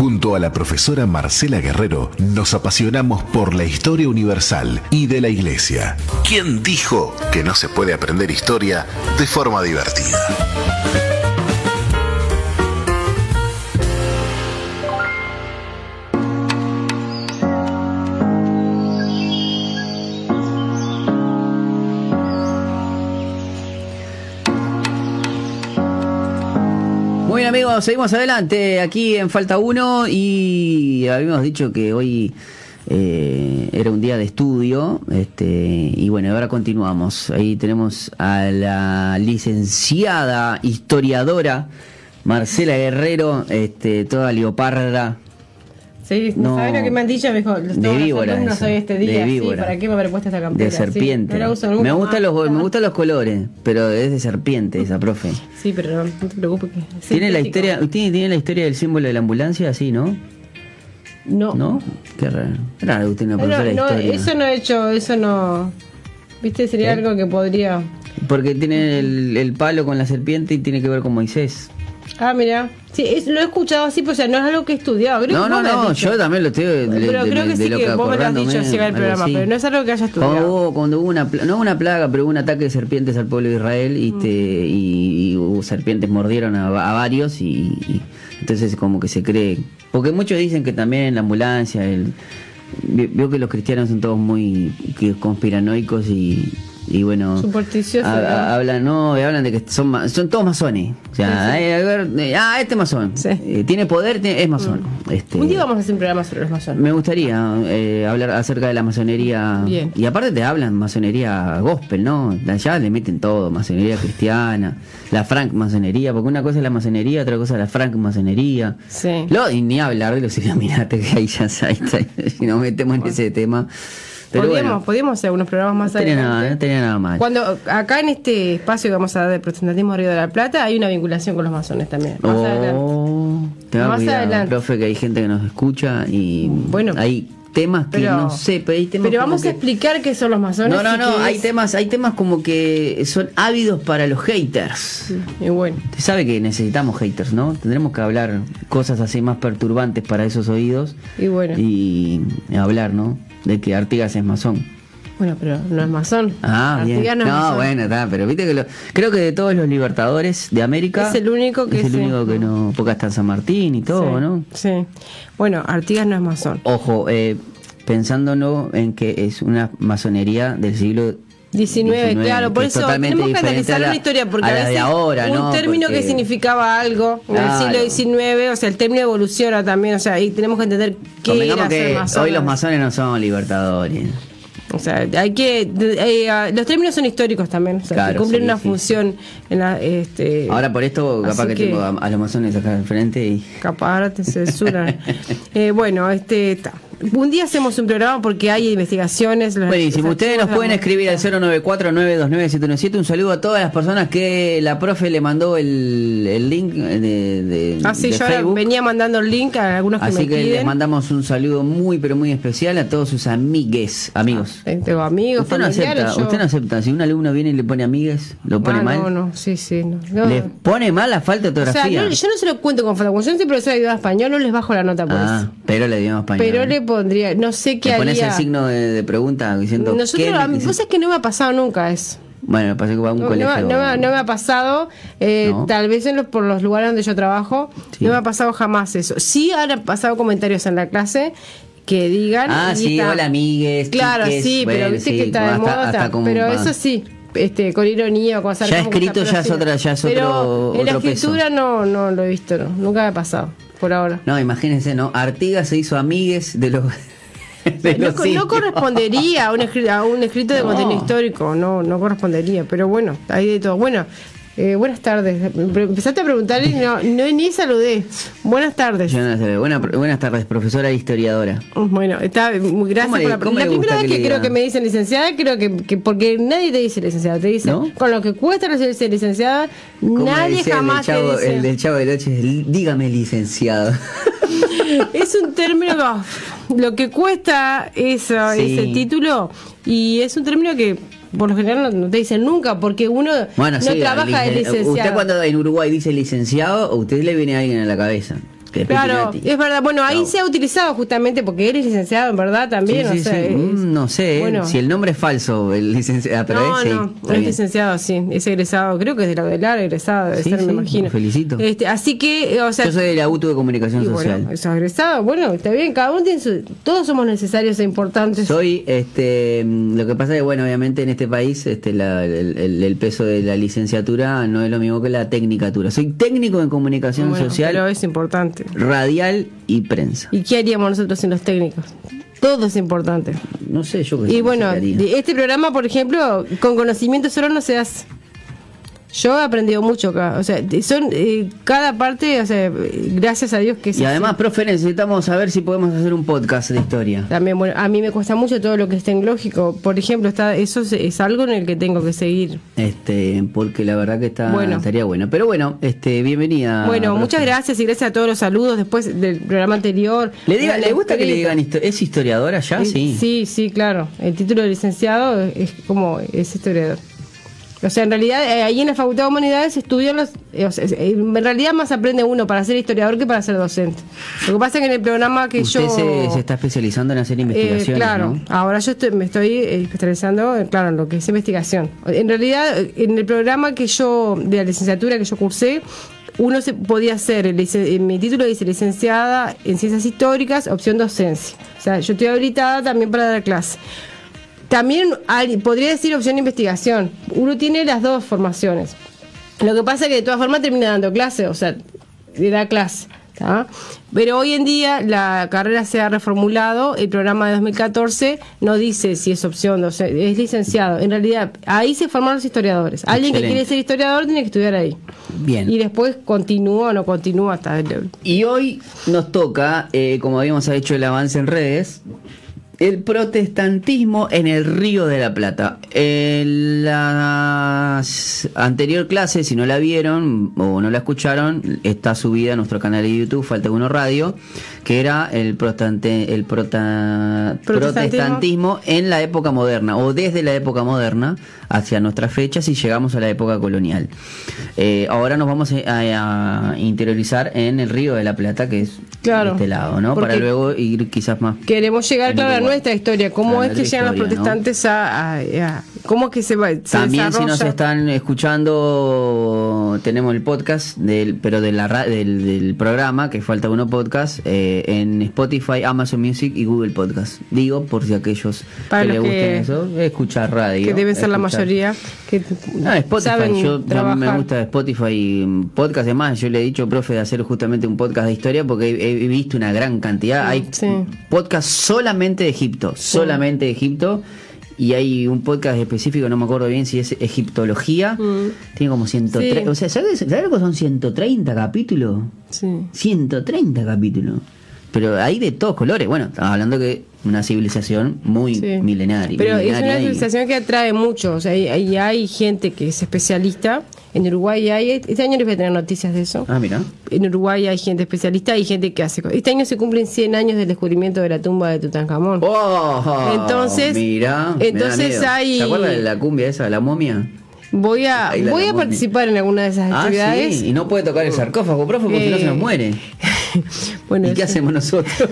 Junto a la profesora Marcela Guerrero nos apasionamos por la historia universal y de la iglesia. ¿Quién dijo que no se puede aprender historia de forma divertida? Amigos, seguimos adelante aquí en Falta 1 y habíamos dicho que hoy eh, era un día de estudio este, y bueno, ahora continuamos. Ahí tenemos a la licenciada historiadora Marcela Guerrero, este, toda leoparda. Sí, no, ¿sabes lo que me han dicho? Me dijo, de víbora. No soy este día. De víbora. Sí, ¿Para qué me habré puesto esta campera? De serpiente. Sí, no la uso nunca me, gustan más. los, me gustan los colores, pero es de serpiente esa profe. Sí, pero no, no te preocupes. Que es ¿Tiene la, historia, ¿tiene, ¿Tiene la historia del símbolo de la ambulancia? Sí, ¿no? No. ¿No? Qué raro. Raro usted No, profesora eso no he hecho, eso no. ¿Viste? Sería ¿Eh? algo que podría. Porque tiene el, el palo con la serpiente y tiene que ver con Moisés. Ah, mira. Sí, es- lo he escuchado así, pues o sea, no es algo que he estudiado. Creo No, que no, no, yo también lo estoy Pero de- creo que de sí que vos me lo has dicho va el programa, así. pero no es algo que haya Cuando estudiado. hubo, cuando hubo una, no una plaga, pero hubo un ataque de serpientes al pueblo de Israel y, Mm. te- y, y hubo serpientes mordieron a, a varios y, y entonces como que se cree, porque muchos dicen que también la ambulancia, el, veo que los cristianos son todos muy conspiranoicos y, y bueno, hablan no, hablan de que son son todos masones, o sea, Sí, sí. a ver, eh, ah, este es masón, Sí. Eh, tiene poder, tiene- es masón, este, Un día vamos a hacer un programa sobre los masones. me gustaría eh, hablar acerca de la masonería. Bien. Y aparte te hablan masonería gospel, ¿no? Allá le meten todo, masonería cristiana, la franc masonería, porque una cosa es la masonería, otra cosa es la franc masonería. Sí. Lo, y ni hablar de los iluminates que ahí ya si nos metemos en ese tema. Pero bueno, podríamos hacer unos programas más no tenía adelante. nada, no tenía nada mal. Cuando acá en este espacio que vamos a dar de protestantismo Río de la Plata hay una vinculación con los masones también. Más adelante. Oh, tenga Más cuidado, adelante. profe, que hay gente que nos escucha y Bueno, hay temas que pero- no sé, pero hay temas Pero vamos que- a explicar qué son los masones. No, no, no, hay es- temas, hay temas como que son ávidos para los haters. Y bueno, Usted sabe que necesitamos haters, ¿no? Tendremos que hablar cosas así más perturbantes para esos oídos y bueno. y hablar, ¿no? De que Artigas es masón. Bueno, pero no es masón. Ah, bien. No No, es masón. bueno, está, pero viste que lo- creo que de todos los libertadores de América Es el único que es el sí. único que no, porque hasta San Martín y todo, Sí, ¿no? Sí. Bueno, Artigas no es masón. Ojo, eh, pensándolo en que es una masonería del siglo 19, claro, por eso tenemos que analizar la- una historia porque a veces ahora, un ¿no? término Porque- que significaba algo en Claro. el siglo XIX, o sea, el término evoluciona también, o sea, y tenemos que entender qué era ser que masón. hoy los masones no son libertadores. O sea, hay que eh, los términos son históricos también, o sea, Claro, que cumplen sí, una sí, función en la este Ahora por esto capaz que, que- tengo a, a los masones acá al frente y... capaz ahora te censuran. Eh, bueno, este ta. Un día hacemos un programa porque hay investigaciones. Buenísimo, ustedes nos pueden escribir al 094-929-717. Un saludo a todas las personas que la profe le mandó el, el link de, de, Ah, sí, de yo Facebook. venía mandando el link a algunos que Así me que les mandamos un saludo muy pero muy especial a todos sus amigues, amigos. Eh, Tengo amigos, usted no acepta, yo- usted no acepta. Si un alumno viene y le pone amigues, lo pone Ah, mal. No, no, sí, sí. No, no. Le pone mal la falta de O sea, ortografía. no- yo no se lo cuento con falta. Como yo soy profesora de idioma español, no les bajo la nota por ah, eso. pero le dio español. Pero le pondría, no sé qué Le pones haría. el signo de, de pregunta diciendo Nosotros, ¿qué? a mí- vos sabés que no me ha pasado nunca eso. Bueno, pasa que va a un No, colegio. no me- no me ha pasado, eh, tal vez en los, por los lugares donde yo trabajo, Sí. no me ha pasado jamás eso. Sí han pasado comentarios en la clase que digan. Ah, y sí, está- hola amigues. Claro, chiques. sí, pero viste sí, que está de moda. hasta pero eso sí, este, con ironía o con Ya escrito ya es otra- ya es Pero otro- en la peso. escritura no, no lo he visto, no. Nunca me ha pasado, por ahora. No, imagínense, ¿no? Artigas se hizo amigues de los. de No, los correspondería a un, escri- a un escrito de No. contenido histórico, no, no correspondería, pero bueno, hay de todo. Bueno, eh, buenas tardes. Empezaste a preguntar y no, no ni saludé. Buenas tardes. Yo no sé. Buena- buenas tardes, profesora e historiadora. Bueno, está muy gracias ¿Cómo le- por la, cómo la primera vez que creo que me dicen licenciada, creo que, que porque nadie te dice licenciada, te dice ¿No? con lo que cuesta recibirse licenciada, ¿Cómo nadie jamás el chavo, te dice. El del chavo de noche, dígame licenciado. Es un término lo que cuesta eso, Sí. ese título y es un término que por lo general no, te dicen nunca porque uno Bueno, no sí, trabaja de licen- licenciado. Usted cuando en Uruguay dice licenciado, a usted le viene alguien a la cabeza. Claro, es verdad. Bueno, ahí se ha utilizado justamente porque eres licenciado en verdad también. Sí, sí, o sea, sí. es- Mm, no sé, bueno. si el nombre es falso, el licenciado, pero no, es, no, es licenciado, sí, es egresado, creo que es de la UDELAR, egresado, debe Sí, ser, me imagino. felicito. Este, así que, o sea, Yo soy de la UTU de Comunicación Social. bueno, es egresado, bueno, está bien, cada uno tiene su, todos somos necesarios e importantes. Soy, este, mm, lo que pasa es que, bueno, obviamente en este país este, la- el, el- el peso de la licenciatura no es lo mismo que la tecnicatura. Soy técnico en comunicación Bueno, social, pero es importante. Radial y prensa. ¿Y qué haríamos nosotros sin los técnicos? Todo es importante. No sé, yo sé Y bueno, este programa, por ejemplo, con conocimiento solo no se hace. Yo he aprendido mucho acá. O sea, son eh, cada parte, o sea, gracias a Dios que se Y además, profe, necesitamos saber si podemos hacer un podcast de historia. También, bueno, a mí me cuesta mucho todo lo que es tecnológico. Por ejemplo, está eso es, es algo en el que tengo que seguir. Este, porque la verdad que está, Bueno. estaría bueno. Pero bueno, este, bienvenida. bueno, profe. muchas gracias y gracias a todos los saludos después del programa anterior. ¿Le, diga, ¿Le gusta que le digan histo- ¿Es historiadora ya? Eh, Sí. Sí, sí, claro. El título de licenciado es como es historiador. O sea, en realidad, eh, ahí en la Facultad de Humanidades estudian los. eh, o sea, eh, en realidad, más aprende uno para ser historiador que para ser docente. Lo que pasa es que en el programa que Usted yo. se, se está especializando en hacer Eh, investigaciones, claro, ¿no? ahora yo estoy- me estoy especializando claro, en lo que es investigación. En realidad, en el programa que yo, de la licenciatura que yo cursé, uno se podía hacer, mi título dice licenciada en ciencias históricas, opción docencia. O sea, yo estoy habilitada también para dar clase. También hay- podría decir opción de investigación. Uno tiene las dos formaciones. Lo que pasa es que de todas formas termina dando clase, o sea, le da clase. ¿tá? Pero hoy en día la carrera se ha reformulado, el programa de 2014 no dice si es opción, o sea, es licenciado. En realidad, ahí se forman los historiadores. Alguien que quiere ser historiador tiene que estudiar ahí. Bien. Y después continúa o no continúa hasta el... Y hoy nos toca, eh, como habíamos hecho el avance en redes, el protestantismo en el Río de la Plata. En la anterior clase, si no la vieron o no la escucharon, está subida a nuestro canal de YouTube, Falta Uno Radio, que era el, protestante, el prota- Protestantismo. protestantismo en la época moderna o desde la época moderna hacia nuestras fechas y llegamos a la época colonial. Eh, ahora nos vamos a, a interiorizar en el Río de la Plata, que es Claro, de este lado, ¿no? Para luego ir quizás más. Queremos llegar, claro, a nuestra historia. ¿Cómo Claro, es que llegan los protestantes a, a- a- ¿Cómo es que se va? se También si nos están escuchando, tenemos el podcast, del, pero de la, del, del programa, que falta uno podcast, eh, en Spotify, Amazon Music y Google Podcast. Digo, por si aquellos Para que les gusten eso, escuchar radio. que deben ser la mayoría que Ah, Spotify, saben yo, yo me gusta Spotify mm, podcast, además yo le he dicho, profe, de hacer justamente un podcast de historia porque he, he visto una gran cantidad, hay Sí. podcast solamente de Egipto, solamente de Egipto, y hay un podcast específico, no me acuerdo bien si es egiptología, tiene como 130, Mm. Sí. o sea, ¿sabes, ¿sabes lo que son 130 capítulos? Sí. 130 capítulos. Pero hay de todos colores. Bueno, estamos hablando que una civilización muy Sí. milenaria. Pero es una y- civilización que atrae mucho. O sea, hay, hay, hay gente que es especialista. En Uruguay hay. Este año les voy a tener noticias de eso. Ah, mira. En Uruguay hay gente especialista y gente que hace. Este año se cumplen 100 años del descubrimiento de la tumba de Tutankamón. Oh, Entonces- mira, entonces hay- ¿Se acuerdan de la cumbia esa, la momia? Voy a, voy a participar en alguna de esas Ah, actividades. sí, y no puede tocar el sarcófago, profe, porque si no se nos Eh, muere. bueno, ¿Y qué hacemos nosotros?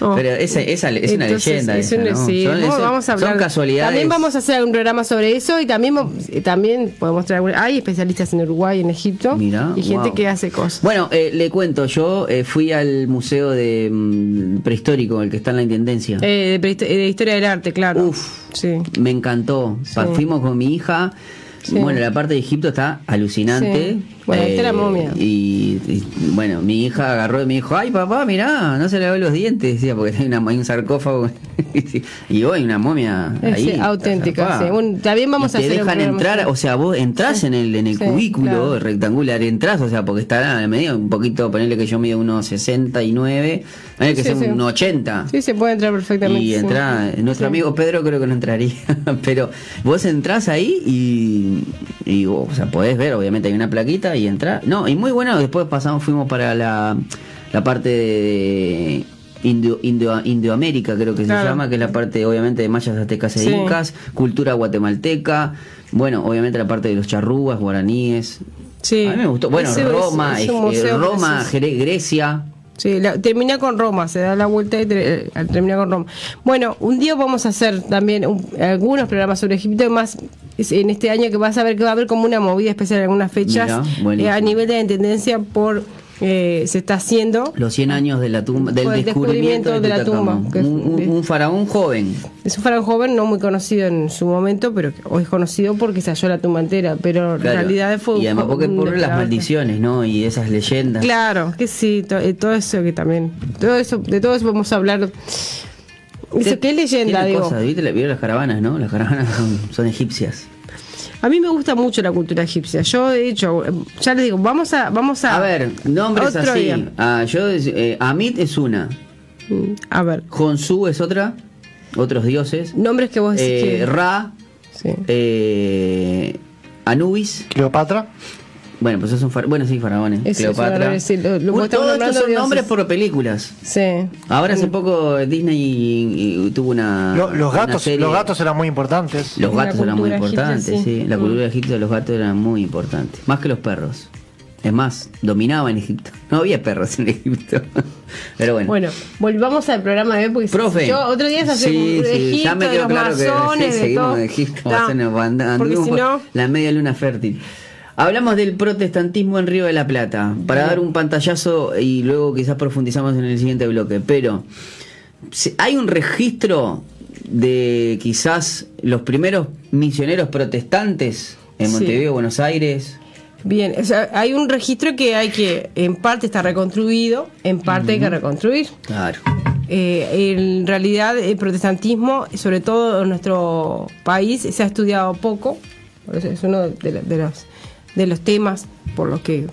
Pero esa, esa es una Entonces, leyenda. es esa, una- ¿no? sí, son, vamos, eso- vamos a hablar. son casualidades. También vamos a hacer un programa sobre eso y también, eh, también podemos traer. Hay especialistas en Uruguay, en Egipto Mirá, y gente wow. que hace cosas. Bueno, eh, le cuento, yo eh, fui al museo de mm, prehistórico, el que está en la intendencia. Eh, de, prehisto- de historia del arte, claro. Uf. Sí. Me encantó. Sí. Fuimos con mi hija. Sí. Bueno, la parte de Egipto está alucinante. Sí. Bueno, está la momia. Y, y, bueno, mi hija agarró y me dijo, ay papá, mirá, no se le ven los dientes, decía, porque hay, una, hay un sarcófago. y hoy una momia ahí. sí, auténtica, sí. Bueno, también vamos Y a te hacer dejan entrar, o sea, vos entrás en el, en el cubículo claro. rectangular, entrás, o sea, porque está a medida, un poquito, ponerle que yo mido unos 69, ponerle que sea un 80. Sí, se puede entrar perfectamente. Y entra, nuestro amigo Pedro creo que no entraría, pero vos entrás ahí y, y, o sea, podés ver, obviamente hay una plaquita y entra. No, y muy bueno, después pasamos, fuimos para la, la parte de Indio, Indio- Indoamérica, creo que se llama, que es la parte obviamente de mayas, aztecas e Sí. incas, cultura guatemalteca, bueno, obviamente la parte de los charrúas, guaraníes. Sí. A mí me gustó. Bueno, Ese es- Roma, es eh, Roma, Grecia. Sí, la- termina con Roma, se da la vuelta y eh, termina con Roma. Bueno, un día vamos a hacer también un- algunos programas sobre Egipto, más es en este año que vas a ver que va a haber como una movida especial en algunas fechas Mirá, eh, a nivel de la intendencia por eh, se está haciendo. Los 100 años de la tumba, del descubrimiento, descubrimiento de la tumba, que- Un, un- un faraón joven. Es un faraón joven, no muy conocido en su momento, pero hoy es conocido porque se halló la tumba entera, pero en Claro. realidad fue y además porque por las maldiciones, ¿no? Y esas leyendas. Claro, que sí, to- eh, todo eso que también, todo eso, de todo eso vamos a hablar. Eso, ¿Qué leyenda, Tiene digo? cosas, ¿viste? ¿Vieron las caravanas, no? Las caravanas son, son egipcias. A mí me gusta mucho la cultura egipcia. Yo, de hecho, ya les digo, vamos a, vamos a. A ver, nombres otro así. día. Ah, yo, eh, Amit es una. Mm, A ver, Honsu es otra. Otros dioses. nombres que vos decís Eh, que- Ra. Sí. eh, Anubis. Cleopatra. Bueno, pues esos son fara- bueno, sí, faraones. Eso, Cleopatra. sí, lo- lo- Un- estamos Todos estos son nombres por películas. Sí. Ahora hace poco Disney y- y tuvo una. Lo- los, una gatos, serie- los gatos eran muy importantes. Los gatos eran muy egipcia, importantes, sí. sí. La Mm. cultura egipcia de los gatos era muy importante. Más que los perros. Es más, dominaban Egipto. No había perros en Egipto. Pero bueno. Bueno, volvamos al programa de hoy, porque Profe. yo otro día se hace Sí, de sí, Egipto, ya me de los claro que sí, de seguimos todo. de Egipto, and- porque si por no, la media luna fértil. Hablamos del protestantismo en Río de la Plata, para dar un pantallazo y luego quizás profundizamos en el siguiente bloque, pero hay un registro de quizás los primeros misioneros protestantes en Sí. Montevideo, Buenos Aires. Bien, o sea, hay un registro que hay que, en parte está reconstruido, en parte hay que reconstruir. Claro. Eh, en realidad el protestantismo, sobre todo en nuestro país, se ha estudiado poco. Es uno de, la- de los, de los temas por los que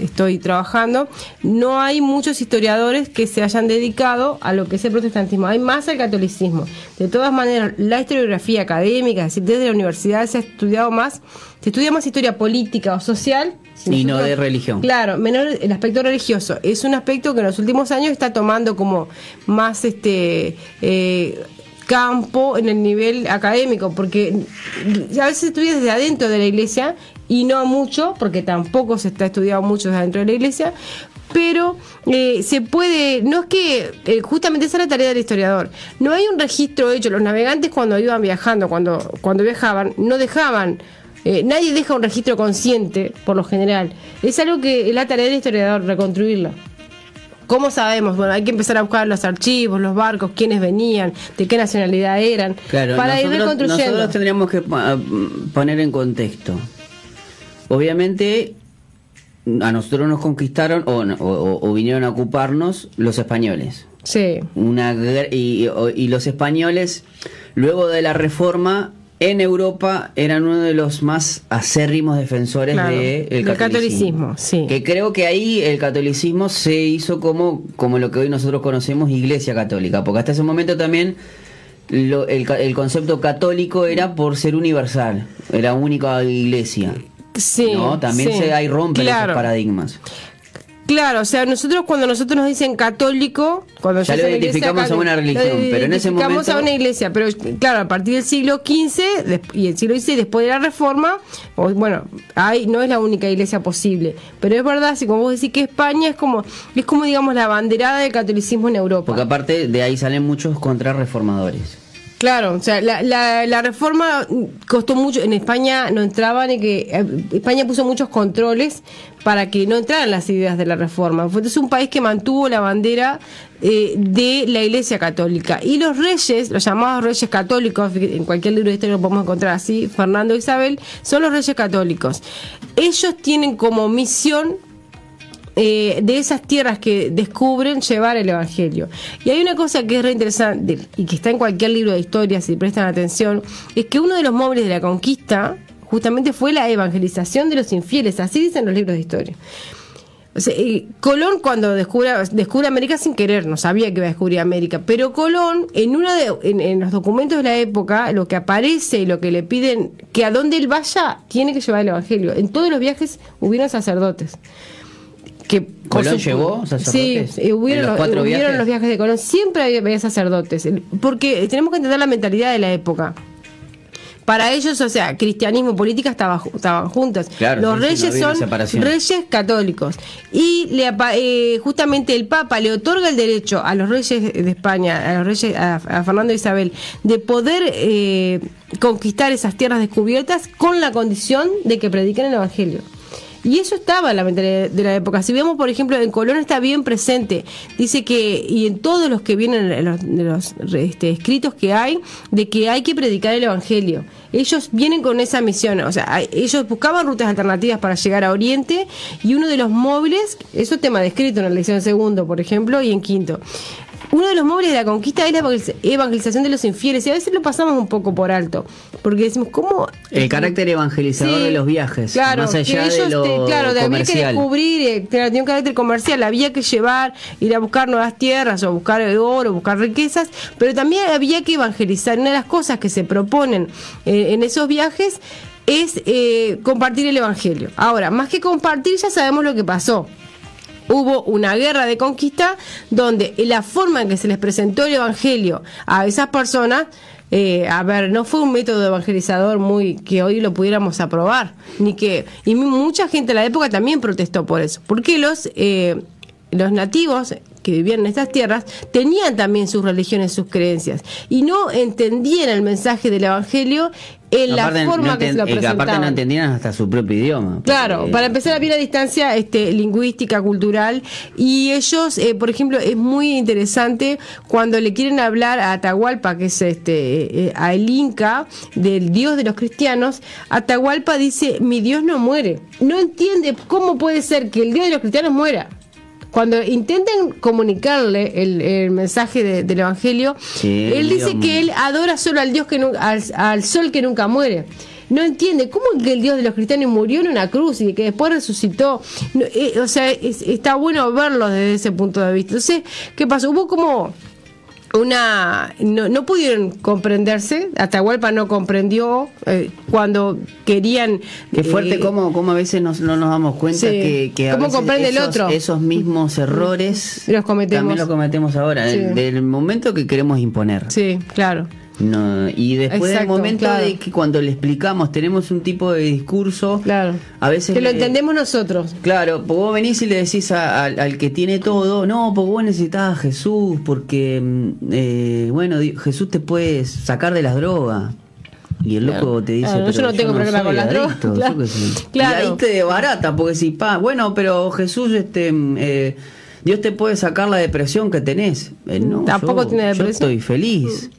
estoy trabajando. No hay muchos historiadores que se hayan dedicado a lo que es el protestantismo. Hay más al catolicismo. De todas maneras, la historiografía académica, es decir, desde la universidad se ha estudiado más, se estudia más historia política o social. Si Y no de religión. Claro, menor el aspecto religioso. Es un aspecto que en los últimos años está tomando como más este eh, campo en el nivel académico, porque a veces se estudia desde adentro de la iglesia y no mucho, porque tampoco se está estudiando mucho desde adentro de la iglesia, pero eh, se puede, no es que, eh, justamente esa es la tarea del historiador, no hay un registro hecho, los navegantes cuando iban viajando, cuando, cuando viajaban, no dejaban eh, nadie deja un registro consciente, por lo general. Es algo que es la tarea del historiador, reconstruirlo. ¿Cómo sabemos? Bueno, hay que empezar a buscar los archivos, los barcos, quiénes venían, de qué nacionalidad eran, Claro, para ir nosotros, reconstruyendo. nosotros tendríamos que pa- poner en contexto. Obviamente, a nosotros nos conquistaron o, o- o vinieron a ocuparnos los españoles. Sí, Una, y, y los españoles, luego de la reforma, en Europa eran uno de los más acérrimos defensores Claro, de el del catolicismo. catolicismo, sí. Que creo que ahí el catolicismo se hizo como, como lo que hoy nosotros conocemos Iglesia Católica, porque hasta ese momento también lo- el, el concepto católico era por ser universal, era única iglesia. sí. ¿no? También sí. se ahí rompen claro, esos paradigmas. Claro, o sea, nosotros cuando nosotros nos dicen católico, cuando Ya lo identificamos a una religión, pero en ese identificamos momento- a una iglesia, pero claro, a partir del siglo XV y el siglo XVI, después de la reforma, bueno, hay, no es la única iglesia posible, pero es verdad, si como vos decís que España es como, es como digamos la banderada del catolicismo en Europa. Porque aparte de ahí salen muchos contrarreformadores. Claro, o sea, la, la, reforma costó mucho. En España no entraban y que eh, España puso muchos controles para que no entraran las ideas de la reforma. Fue entonces un país que mantuvo la bandera eh, de la Iglesia Católica. Y los reyes, los llamados reyes católicos, en cualquier libro de historia lo podemos encontrar así, Fernando e Isabel, son los reyes católicos. Ellos tienen como misión eh, de esas tierras que descubren llevar el Evangelio. Y hay una cosa que es re interesante y que está en cualquier libro de historia, si prestan atención, es que uno de los móviles de la conquista justamente fue la evangelización de los infieles, así dicen los libros de historia. Eh, Colón cuando descubre, descubre América sin querer, no sabía que iba a descubrir América, pero Colón en uno de en, en los documentos de la época, lo que aparece y lo que le piden que a donde él vaya tiene que llevar el evangelio. En todos los viajes hubieron sacerdotes. Que ¿Colón llevó sacerdotes? Sí, hubieron, ¿En los cuatro hubieron viajes? los viajes de Colón, siempre había, había sacerdotes, porque tenemos que entender la mentalidad de la época. para ellos, o sea, cristianismo y política estaban, estaban. Claro, Los no reyes son reyes católicos. Y le eh, justamente el Papa le otorga el derecho a los reyes de España, a los reyes, a, a Fernando e Isabel, de poder eh, conquistar esas tierras descubiertas con la condición de que prediquen el Evangelio. Y eso estaba en la mentalidad de la época. Si vemos, por ejemplo, en Colón está bien presente. Dice que, y en todos los que vienen, en los, de los este, escritos que hay, de que hay que predicar el Evangelio. Ellos vienen con esa misión. O sea, ellos buscaban rutas alternativas para llegar a Oriente y uno de los móviles, eso es tema descrito en la lección segundo, por ejemplo, y en quinto. Uno de los móviles de la conquista es la evangeliz- evangelización de los infieles y a veces lo pasamos un poco por alto, porque decimos, ¿cómo? El carácter evangelizador Sí, de los viajes, claro, más allá que de ellos lo te- claro, de había que comercial. descubrir, eh, tiene un carácter comercial, había que llevar, ir a buscar nuevas tierras o buscar oro, buscar riquezas, pero también había que evangelizar. Una de las cosas que se proponen eh, en esos viajes es eh, compartir el evangelio. Ahora, más que compartir, ya sabemos lo que pasó hubo una guerra de conquista donde la forma en que se les presentó el evangelio a esas personas eh, a ver, no fue un método evangelizador muy que hoy lo pudiéramos aprobar, ni que y mucha gente en la época también protestó por eso, porque los eh, los nativos que vivían en estas tierras tenían también sus religiones, sus creencias y no entendían el mensaje del evangelio en Aparte, la forma no que se lo enten- eh, presentaban. aparte no entendían hasta su propio idioma. Claro, porque- para empezar había una distancia este, lingüística, cultural, y ellos, eh, por ejemplo, es muy interesante cuando le quieren hablar a Atahualpa, que es este, eh, a el Inca, del dios de los cristianos, Atahualpa dice, mi dios no muere. No entiende cómo puede ser que el dios de los cristianos muera. Cuando intenten comunicarle el, el mensaje de- del Evangelio, Sí, él dice Dios que él adora solo al Dios que nu- al, al sol que nunca muere. No entiende cómo que el Dios de los cristianos murió en una cruz y que después resucitó. No, eh, o sea, es- está bueno verlo desde ese punto de vista. Entonces, ¿qué pasó? Hubo como una no, no pudieron comprenderse Atahualpa no comprendió eh, cuando querían Qué fuerte eh, cómo a veces nos- no nos damos cuenta Sí. que, que a ¿Cómo veces comprende el esos, otro? esos mismos errores Los cometemos. también los cometemos ahora, Sí. del, del momento que queremos imponer. sí claro No, y después del momento claro. de que cuando le explicamos tenemos un tipo de discurso, claro a veces que lo le- entendemos nosotros Claro, porque vos venís y le decís a- al- al que tiene todo, no, porque vos necesitas a Jesús, porque, mm, eh, bueno, Jesús te puede sacar de las drogas. Y el loco Claro. te dice, Claro, yo no tengo problema con las drogas, yo claro. qué sé". Claro. Y ahí te desbarata, porque si, pa, bueno, pero Jesús, este, mm, eh, Dios te puede sacar la depresión que tenés. Eh, no, Tampoco yo- tiene Yo depresión. estoy feliz.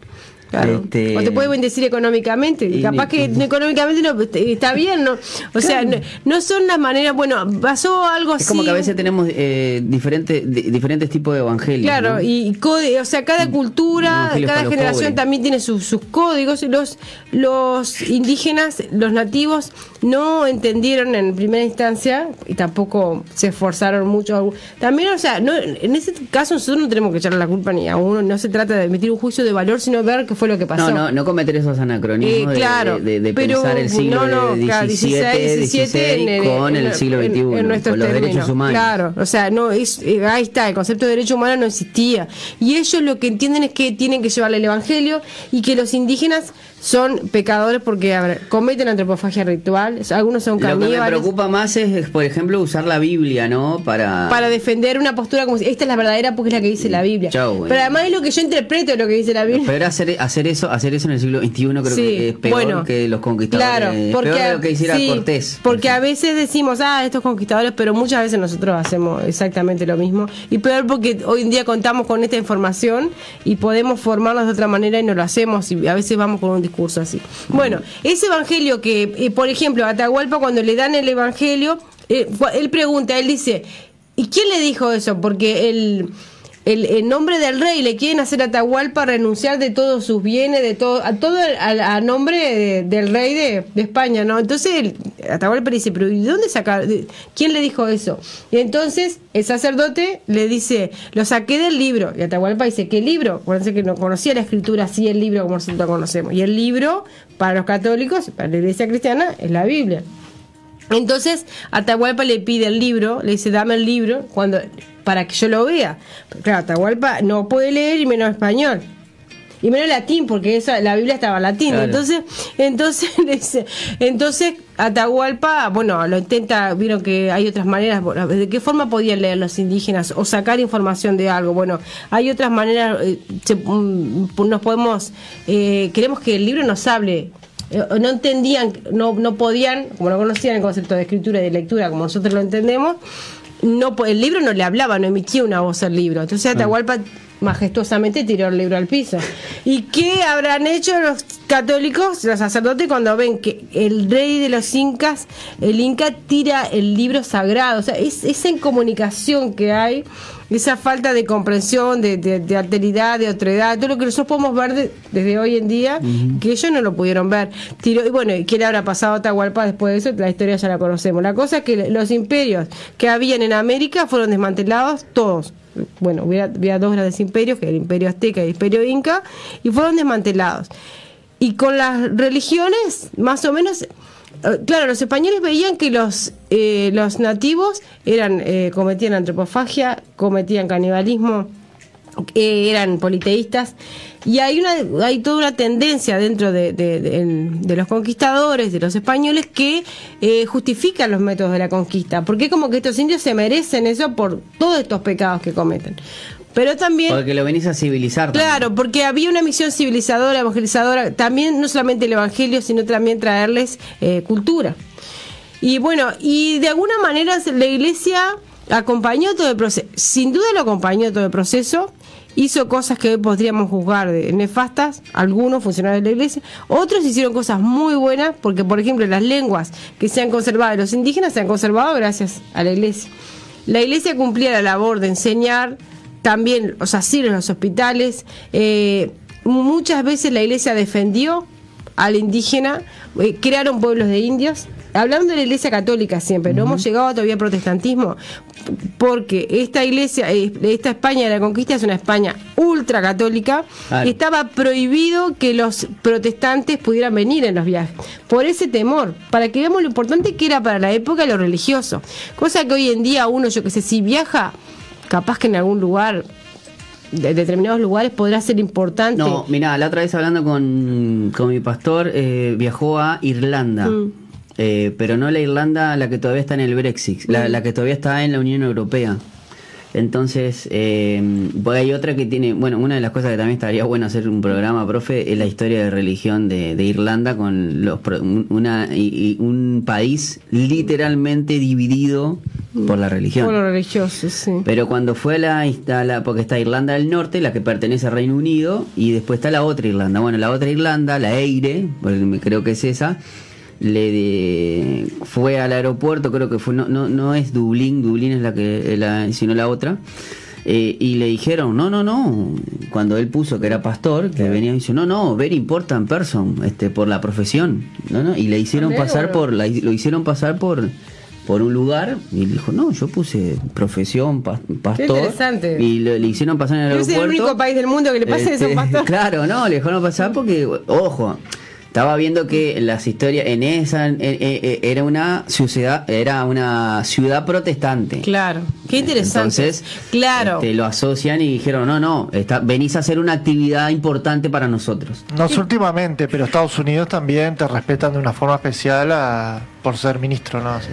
Claro. Este, o te puede bendecir económicamente. Y capaz que económicamente no, está bien, ¿no? O sea, no, no son las maneras. Bueno, pasó algo así. Es como que a veces tenemos eh, diferentes, di- diferentes tipos de evangelios. Claro, ¿no? y code- o sea, cada cultura, Evangelios cada generación pobres. también tiene sus, sus códigos. Los, los indígenas, los nativos, no entendieron en primera instancia y tampoco se esforzaron mucho. También, o sea, no, en ese caso nosotros no tenemos que echarle la culpa ni a uno, no se trata de emitir un juicio de valor, sino ver qué fue lo que pasó. No, no, no cometer esos anacronismos Eh, de- claro, de, de pero pensar el siglo no, no, claro, 17, 16 en- en- con el siglo en- XXI, en nuestros con los términos. derechos humanos. Claro, o sea, no es eh, ahí está, el concepto de derecho humano no existía. Y ellos lo que entienden es que tienen que llevarle el evangelio y que los indígenas son pecadores porque a ver, cometen antropofagia ritual, algunos son Lo que me caníbales. preocupa más es, es, por ejemplo, usar la Biblia, ¿no? Para... Para defender una postura como si esta es la verdadera porque es la que dice la Biblia. Chau. Pero además es lo que yo interpreto lo que dice la Biblia. Pero hacer, hacer eso hacer eso en el siglo XXI creo Sí, que es peor bueno, que los conquistadores. Claro, es porque, peor de lo que hiciera sí, Cortés. Porque a veces decimos, ah, estos conquistadores, pero muchas veces nosotros hacemos exactamente lo mismo. Y peor porque hoy en día contamos con esta información y podemos formarnos de otra manera y no lo hacemos y a veces vamos con un discurso así. Bueno, ese evangelio que, eh, por ejemplo, Atahualpa cuando le dan el evangelio, eh, él pregunta, él dice, ¿y quién le dijo eso? Porque él el, nombre del rey le quieren hacer a Atahualpa renunciar de todos sus bienes, de todo, a todo a, a nombre de- del rey de, España, ¿no? Entonces Atahualpa dice, pero ¿y de dónde sacar? ¿Quién le dijo eso? Y entonces el sacerdote le dice, lo saqué del libro. Y Atahualpa dice, ¿qué libro? Acuérdense que no conocía la escritura así el libro como nosotros lo conocemos. Y el libro, para los católicos, para la iglesia cristiana, es la Biblia. Entonces Atahualpa le pide el libro, le dice dame el libro cuando para que yo lo vea. Pero claro, Atahualpa no puede leer y menos español. y menos latín, porque esa, la Biblia estaba en latín. Claro. Entonces, entonces, dice- entonces Atahualpa, bueno, lo intenta, vieron que hay otras maneras, bueno, ¿de qué forma podían leer los indígenas o sacar información de algo? Bueno, hay otras maneras, eh, se- mm, nos podemos, eh, queremos que el libro nos hable. Eh, No entendían, no, no podían, como no conocían el concepto de escritura y de lectura como nosotros lo entendemos, no po- el libro no le hablaba, no emitía una voz al libro. Entonces Atahualpa majestuosamente tiró el libro al piso. ¿Y qué habrán hecho los católicos, los sacerdotes, cuando ven que el rey de los incas, el inca, tira el libro sagrado? O sea, es, esa incomunicación que hay, esa falta de comprensión, de, de, de alteridad, de otredad, todo lo que nosotros podemos ver de- desde hoy en día, que ellos no lo pudieron ver. Tiró, y bueno, ¿y ¿qué le habrá pasado a Atahualpa después de eso? La historia ya la conocemos. La cosa es que los imperios que habían en América fueron desmantelados todos bueno, había dos grandes imperios, que era el imperio azteca y el imperio inca, y fueron desmantelados. Y con las religiones, más o menos, eh, claro, los españoles veían que los, eh, los nativos eran eh, cometían antropofagia, cometían canibalismo, eran politeístas y hay una hay toda una tendencia dentro de, de- de- en- de los conquistadores de los españoles que eh, justifican los métodos de la conquista porque es como que estos indios se merecen eso por todos estos pecados que cometen pero también Porque lo venís a civilizar. también. Claro, porque había una misión civilizadora, evangelizadora, también no solamente el evangelio, sino también traerles eh, cultura. Y bueno, y de alguna manera la iglesia acompañó todo el proceso, sin duda lo acompañó todo el proceso, hizo cosas que hoy podríamos juzgar de nefastas, algunos funcionarios de la iglesia, otros hicieron cosas muy buenas, porque por ejemplo las lenguas que se han conservado de los indígenas se han conservado gracias a la iglesia. La iglesia cumplía la labor de enseñar, también los asilos, los hospitales. eh, muchas veces la iglesia defendió al indígena, eh, crearon pueblos de indios. Hablando de la iglesia católica siempre, no hemos llegado todavía al protestantismo, porque esta iglesia, eh, esta España de la conquista es una España ultracatólica, Claro. estaba prohibido que los protestantes pudieran venir en los viajes, por ese temor, para que veamos lo importante que era para la época lo religioso, cosa que hoy en día uno, yo que sé, si viaja, capaz que en algún lugar, de determinados lugares podrá ser importante. No, mira, la otra vez hablando con, con mi pastor, eh, viajó a Irlanda. Mm. Eh, pero no la Irlanda, la que todavía está en el Brexit, la, la que todavía está en la Unión Europea. Entonces, eh, pues hay otra que tiene, bueno, una de las cosas que también estaría bueno hacer un programa, profe, es la historia de religión de, de Irlanda con los una y- y un país literalmente dividido por la religión. Por lo religioso, sí. Pero cuando fue la, a la- porque está Irlanda del Norte, la que pertenece al Reino Unido, y después está la otra Irlanda. Bueno, la otra Irlanda, la Eire, porque creo que es esa, le de- fue al aeropuerto, creo que fue, no, no, no es Dublín, Dublín es la que, la, sino la otra. eh, y le dijeron, no, no, no, cuando él puso que era pastor, que venía y dice, no, no, very important person, este, por la profesión, no, no, y le hicieron pasar por, la- lo hicieron pasar por, por un lugar, y dijo, no, yo puse profesión, pa- pastor, interesante. y le, le hicieron pasar en el aeropuerto. el único país del mundo que le pasa eso a un Este, pastor. Claro, no, le dejaron pasar porque, ojo, estaba viendo que las historias en esa eh, eh, era una ciudad, era una ciudad protestante. Claro, qué interesante. Entonces, claro. este, lo asocian y dijeron, no, no, está, venís a hacer una actividad importante para nosotros. No sé últimamente, pero Estados Unidos también te respetan de una forma especial a- por ser ministro, ¿no? Sí.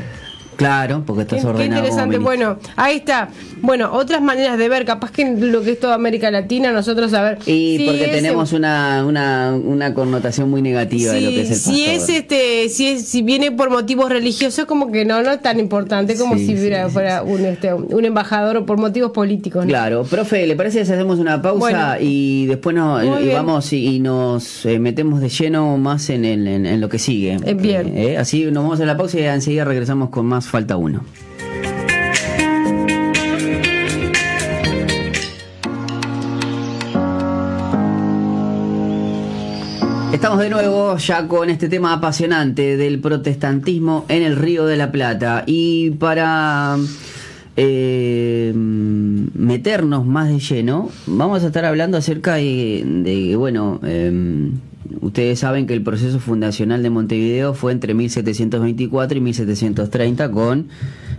Claro, porque Qué, estás qué ordenado. como interesante. Bueno, ahí está. Bueno, otras maneras de ver, capaz que lo que es toda América Latina, nosotros a ver. Y si porque tenemos una, una, una connotación muy negativa de lo que es el si pastor. es este, si es, si viene por motivos religiosos, como que no, no es tan importante como Sí, si sí, fuera un este, un embajador o por motivos políticos. ¿no? Claro, profe, ¿le parece si hacemos una pausa Bueno. y después nos, y vamos y, y nos eh, metemos de lleno más en, el- en, en lo que sigue? Eh, bien. Eh, Así nos vamos a la pausa y enseguida regresamos con más Falta Uno. Estamos de nuevo ya con este tema apasionante del protestantismo en el Río de la Plata. Y para eh, meternos más de lleno, vamos a estar hablando acerca de, de, bueno, eh, ustedes saben que el proceso fundacional de Montevideo fue entre 1724 y 1730 con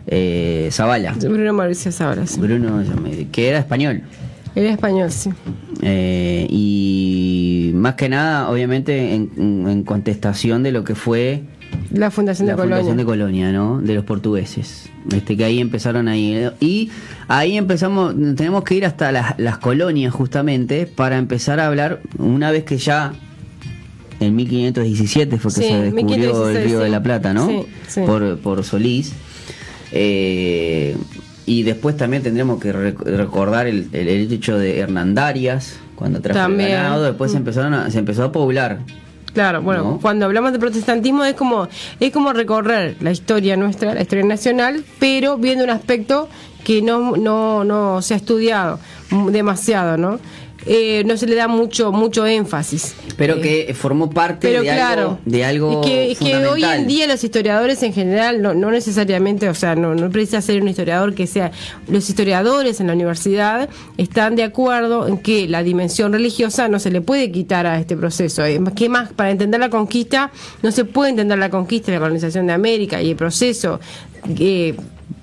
eh, Zavala. Bruno Mauricio Sabras. Bruno, que era español. Era español, sí. Eh, y más que nada, obviamente, en, en contestación de lo que fue La fundación la de fundación Colonia. de Colonia, ¿no? De los portugueses. Este, que ahí empezaron ahí. Y ahí empezamos, tenemos que ir hasta las, las colonias justamente para empezar a hablar, una vez que ya en 1517 fue que Sí, se descubrió 1516, el Río de la Plata, ¿no? Sí, sí. Por, por Solís. Eh, y después también tendremos que rec- recordar el, el, el hecho de Hernandarias, cuando trajo También. el ganado, después se Mm. empezaron a- se empezó a poblar. Claro, bueno, ¿No? cuando hablamos de protestantismo es como es como recorrer la historia nuestra, la historia nacional, pero viendo un aspecto que no no no se ha estudiado demasiado, ¿no? Eh, no se le da mucho mucho énfasis. Pero Eh, que formó parte pero de, claro, algo, de algo que, que hoy fundamental. en día los historiadores en general, no, no necesariamente, o sea, no, no precisa ser un historiador que sea, los historiadores en la universidad están de acuerdo en que la dimensión religiosa no se le puede quitar a este proceso. Eh, ¿Qué más? Para entender la conquista, no se puede entender la conquista y la colonización de América y el proceso que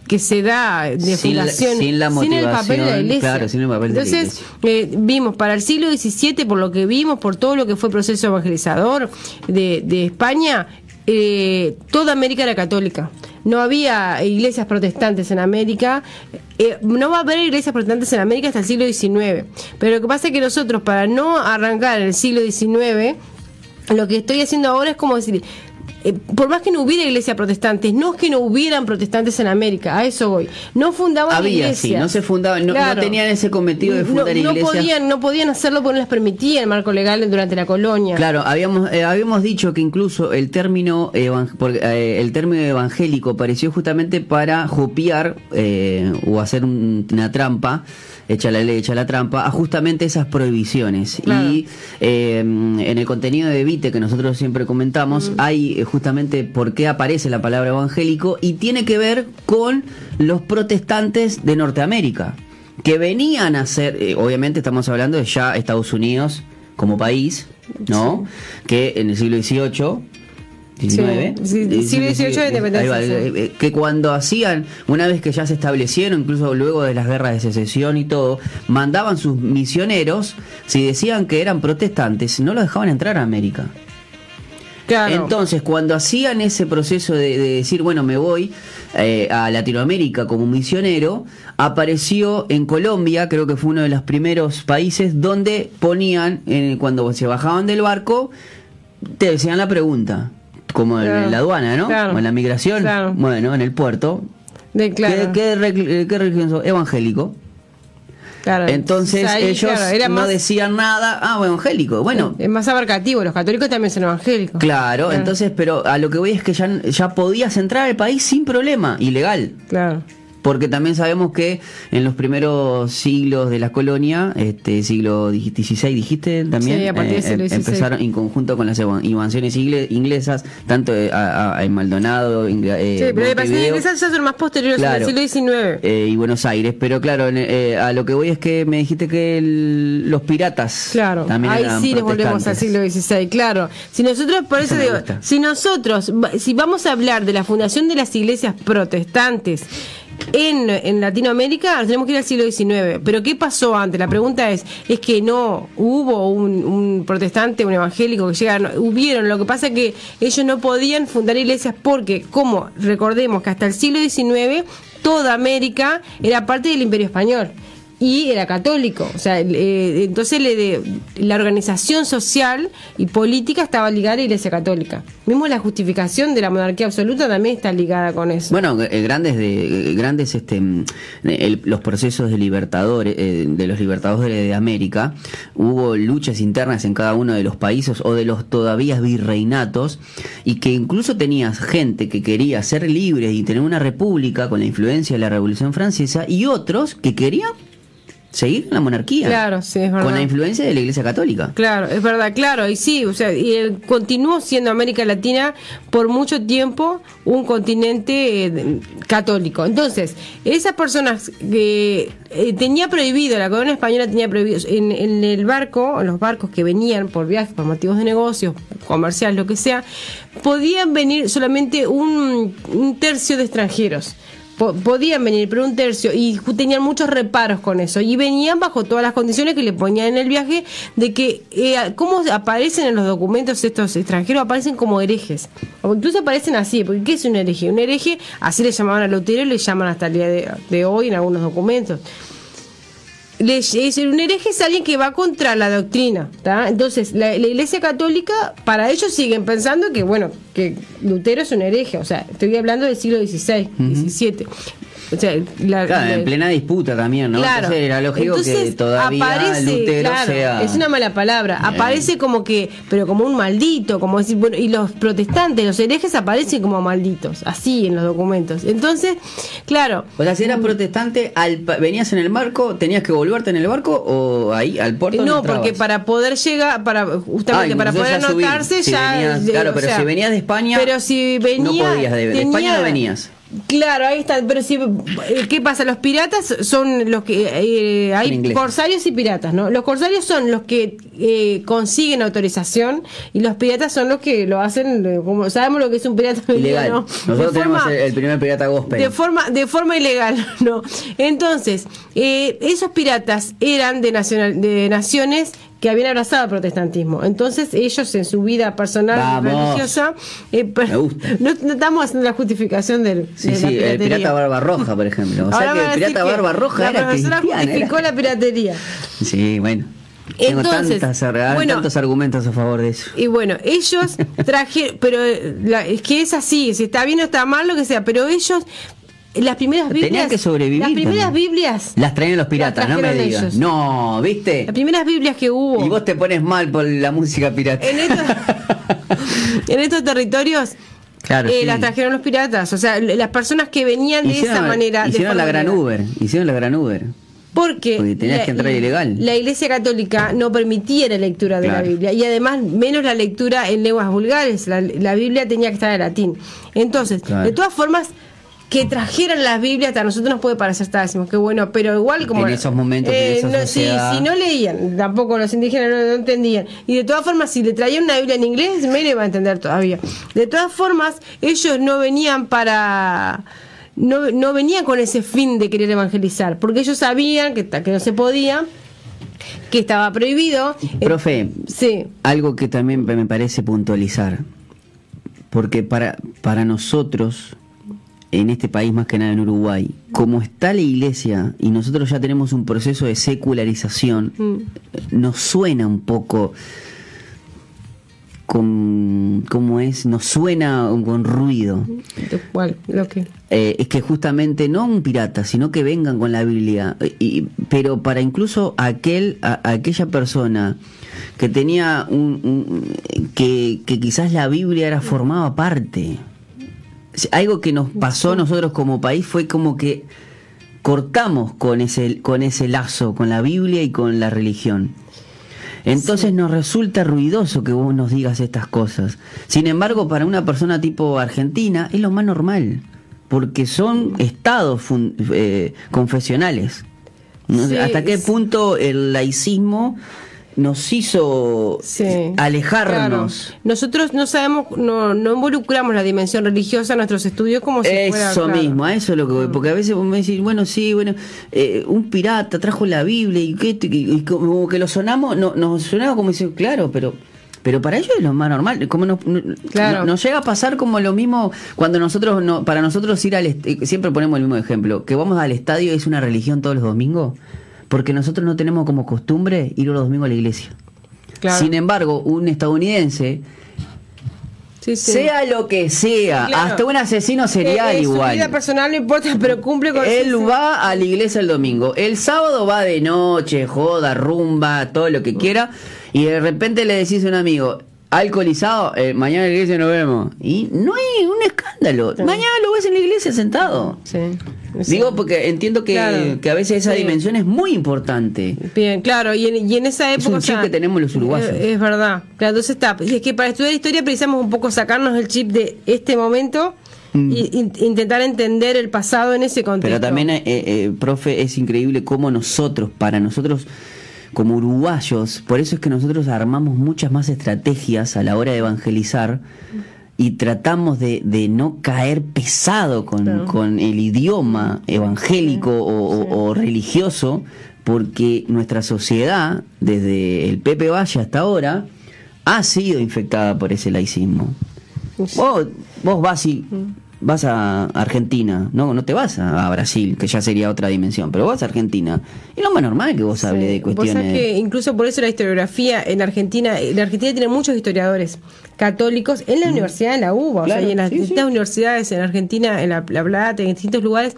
que se da de Sin la- fundación sin la el papel de la motivación, iglesia. claro, sin el papel de la Entonces, eh, vimos para el siglo XVII, por lo que vimos, por todo lo que fue proceso evangelizador de, de España, eh, toda América era católica. No había iglesias protestantes en América. Eh, no va a haber iglesias protestantes en América hasta el siglo XIX. Pero lo que pasa es que nosotros, para no arrancar el siglo XIX, lo que estoy haciendo ahora es como decir, eh, por más que no hubiera iglesias protestantes, no es que no hubieran protestantes en América, a eso voy. No fundaban Había, iglesias. sí, no se fundaban, no, Claro. no tenían ese cometido de fundar no, no iglesias. podían, no podían hacerlo porque no les permitía el marco legal durante la colonia. Claro, habíamos eh, habíamos dicho que incluso el término porque, eh, el término evangélico apareció justamente para jopiar eh, o hacer un- una trampa, echa la ley, echa la trampa, a justamente esas prohibiciones. Claro. Y eh, en el contenido de Vite que nosotros siempre comentamos, Mm. hay eh, justamente por qué aparece la palabra evangélico y tiene que ver con los protestantes de Norteamérica que venían a ser, eh, obviamente estamos hablando de ya Estados Unidos como país, ¿no? Que en el siglo XVIII, XIX, Sí, sí, siglo XVIII de independencia, ahí va, sí. que cuando hacían, una vez que ya se establecieron, incluso luego de las guerras de secesión y todo, mandaban sus misioneros, si decían que eran protestantes, no los dejaban entrar a América. Claro. Entonces, cuando hacían ese proceso de, de decir, bueno, me voy eh, a Latinoamérica como misionero, apareció en Colombia, creo que fue uno de los primeros países, donde ponían, eh, cuando se bajaban del barco, te decían la pregunta, como en, la aduana, ¿no? Claro. O en la migración, Claro. bueno, en el puerto. de, claro, ¿Qué, qué religión sos? Evangélico. claro. Entonces Ahí, ellos claro, no más, decían nada, ah, evangélico. Bueno, es más abarcativo. Los católicos también son evangélicos. Claro, Claro. entonces, pero a lo que voy es que ya, ya podías entrar al país sin problema, ilegal. Claro. Porque también sabemos que en los primeros siglos de la colonia, este siglo XVI dijiste también, Sí, a partir del siglo XVI. empezaron en conjunto con las invasiones ingle- inglesas, tanto eh, a, a- a Maldonado, eh, sí, pero las inglesas ya son más posteriores, Claro. del siglo XIX. eh, y Buenos Aires. Pero claro, en- eh, a lo que voy es que me dijiste que el- los piratas Claro, también ahí eran sí nos volvemos al siglo XVI, claro. Si nosotros, por Eso digo, gusta. si nosotros, si vamos a hablar de la fundación de las iglesias protestantes en, Latinoamérica, tenemos que ir al siglo XIX. Pero ¿qué pasó antes? La pregunta es, es que no hubo un, un protestante, un evangélico que llegaron, hubieron, lo que pasa es que ellos no podían fundar iglesias porque, como recordemos que hasta el siglo XIX, toda América era parte del imperio español y era católico. O sea, eh, entonces le de- la organización social y política estaba ligada a la Iglesia Católica. Mismo la justificación de la monarquía absoluta también está ligada con eso. Bueno, eh, grandes de eh, grandes este mm, los procesos de libertadores eh, de los libertadores de América hubo luchas internas en cada uno de los países o de los todavía virreinatos y que incluso tenías gente que quería ser libre y tener una república con la influencia de la Revolución Francesa y otros que querían seguir en la monarquía Claro, sí, es verdad. con la influencia de la Iglesia Católica. Claro, es verdad, claro, y sí, o sea, y continuó siendo América Latina por mucho tiempo un continente eh, católico. Entonces, esas personas que eh, tenía prohibido, la corona española tenía prohibido, en, en el barco, en los barcos que venían por viajes, por motivos de negocios, comerciales, lo que sea, podían venir solamente un, un tercio de extranjeros. Po- podían venir, pero un tercio, y tenían muchos reparos con eso, y venían bajo todas las condiciones que le ponían en el viaje, de que, eh, ¿cómo aparecen en los documentos estos extranjeros? Aparecen como herejes, o incluso aparecen así, porque ¿qué es un hereje? Un hereje, así le llamaban a Lutero y le llaman hasta el día de hoy en algunos documentos. Le- es un hereje es alguien que va contra la doctrina. ¿tá? Entonces, la, la Iglesia Católica, para ellos siguen pensando que, bueno, que Lutero es un hereje. O sea, estoy hablando del siglo XVI, XVII. O sea, la- Claro, la- en plena disputa también, ¿no? Claro. Entonces era lógico que todavía aparece, Lutero claro, sea... Es una mala palabra. Bien. Aparece como que, pero como un maldito, como decir, bueno, y los protestantes, los herejes aparecen como malditos, así en los documentos. Entonces, claro. O sea, si eras protestante, al, venías en el barco, tenías que volverte en el barco o ahí al puerto No, entrabas? porque para poder llegar, para justamente Ah, para entonces poder subir. anotarse Si ya. venías- eh, claro, o pero sea, si venías de España, pero si venía, no podías de- España no venías. Claro, ahí está. Pero si, eh, ¿qué pasa? Los piratas son los que eh, hay corsarios y piratas, ¿no? Los corsarios son los que eh, consiguen autorización y los piratas son los que lo hacen, eh, como sabemos lo que es un pirata Ilegal. ¿no? Nosotros De tenemos forma- el, el primer pirata gospel. de forma, de forma ilegal, no. Entonces, eh, esos piratas eran de, nacional, de naciones que habían abrazado el protestantismo. Entonces, ellos en su vida personal Vamos. religiosa. eh. No, no estamos haciendo la justificación del, Sí, de sí, el pirata Barba Roja, por ejemplo. O sea Ahora que van a el pirata que Barba Roja La era profesora justificó era- la piratería. Sí, bueno. Tengo Entonces, tantas, bueno, tantos argumentos a favor de eso. Y bueno, ellos trajeron, pero eh, la- es que es así, si está bien o está mal, lo que sea, pero ellos, las primeras Tenían Biblias. que sobrevivir Las primeras también. Biblias. Las traían los piratas, no me digas. ellos. No, ¿viste? Las primeras Biblias que hubo. Y vos te pones mal por la música pirata. en estos, en estos territorios Claro, eh, sí. las trajeron los piratas. O sea, las personas que venían de esa manera. Hicieron la gran. Uber. Hicieron la gran Uber. Porque, Porque tenías que entrar ilegal. La Iglesia Católica no permitía la lectura de Claro. la Biblia y además menos la lectura en lenguas vulgares. La, la Biblia tenía que estar en latín. Entonces, Claro. de todas formas, que trajeran las Biblias hasta a nosotros nos puede parecer, está, decimos que bueno, pero igual como... En esos momentos, en esa no, sociedad. si no leían, tampoco los indígenas no, no entendían. Y de todas formas, si le traían una Biblia en inglés, menos iba a entender todavía. De todas formas, ellos no venían para no, no venían con ese fin de querer evangelizar, porque ellos sabían que, que no se podía, que estaba prohibido. Eh, Profe, sí, algo que también me parece puntualizar, porque para, para nosotros, en este país más que nada en Uruguay, como está la iglesia y nosotros ya tenemos un proceso de secularización, Mm. nos suena un poco con, ¿cómo es? Nos suena con ruido. cuál, lo que. Eh, es que justamente no un pirata, sino que vengan con la Biblia. Y, pero para incluso aquel, a- aquella persona que tenía un, un- que, que quizás la Biblia era formaba parte. Algo que nos pasó a nosotros como país fue como que cortamos con ese, con ese lazo, con la Biblia y con la religión. Entonces nos resulta ruidoso que vos nos digas estas cosas. Sin embargo, para una persona tipo Argentina es lo más normal, porque son estados fun- eh, confesionales. Sí, ¿Hasta qué punto el laicismo nos hizo Sí, alejarnos? claro. Nosotros no sabemos, no, no involucramos la dimensión religiosa en nuestros estudios como si fuera. Eso claro. mismo, a eso es lo que voy, porque a veces vos me decís, bueno, sí, bueno, eh, un pirata trajo la Biblia y, que, esto, y, y como que lo sonamos, no, nos sonaba como decir, claro, pero pero para ellos es lo más normal, como nos, no- Claro. no- nos llega a pasar como lo mismo cuando nosotros, no, para nosotros ir al, eh, siempre ponemos el mismo ejemplo, que vamos al estadio es una religión todos los domingos, porque nosotros no tenemos como costumbre ir los domingos a la iglesia. Claro. Sin embargo, un estadounidense, Sí, sí. sea lo que sea, Claro. hasta un asesino serial Eh, eh, igual. Su vida personal no importa, pero cumple con. Él sí, va a la iglesia el domingo. El sábado va de noche, joda, rumba, todo lo que quiera. Y de repente le decís a un amigo, alcoholizado, eh, mañana en la iglesia nos vemos. Y no hay un escándalo. Mañana lo ves en la iglesia sentado. Sí. sí. Digo porque entiendo que, Claro. que a veces esa Sí. dimensión es muy importante. Bien, claro, y en, y en esa Es época. un chip que tenemos los uruguayos. eh, Es, verdad. Claro, entonces está. Y es que para estudiar historia precisamos un poco sacarnos el chip de este momento y in- intentar entender el pasado en ese contexto. Mm. Pero también, eh, eh, profe, es increíble cómo nosotros, para nosotros como uruguayos, por eso es que nosotros armamos muchas más estrategias a la hora de evangelizar y tratamos de, de no caer pesado con, con el idioma evangélico o, o- o religioso, porque nuestra sociedad, desde el Pepe Valle hasta ahora, ha sido infectada por ese laicismo. Vos, vos vas y vas a Argentina, no, no te vas a, a Brasil, que ya sería otra dimensión, pero vas a Argentina. Y lo más normal es que vos hables de Vos cuestiones. sabés que incluso por eso la historiografía en Argentina, en Argentina tiene muchos historiadores católicos en la Universidad de la UBA, o sea, y en las sí, sí. distintas universidades en Argentina, en La, La Plata, en distintos lugares,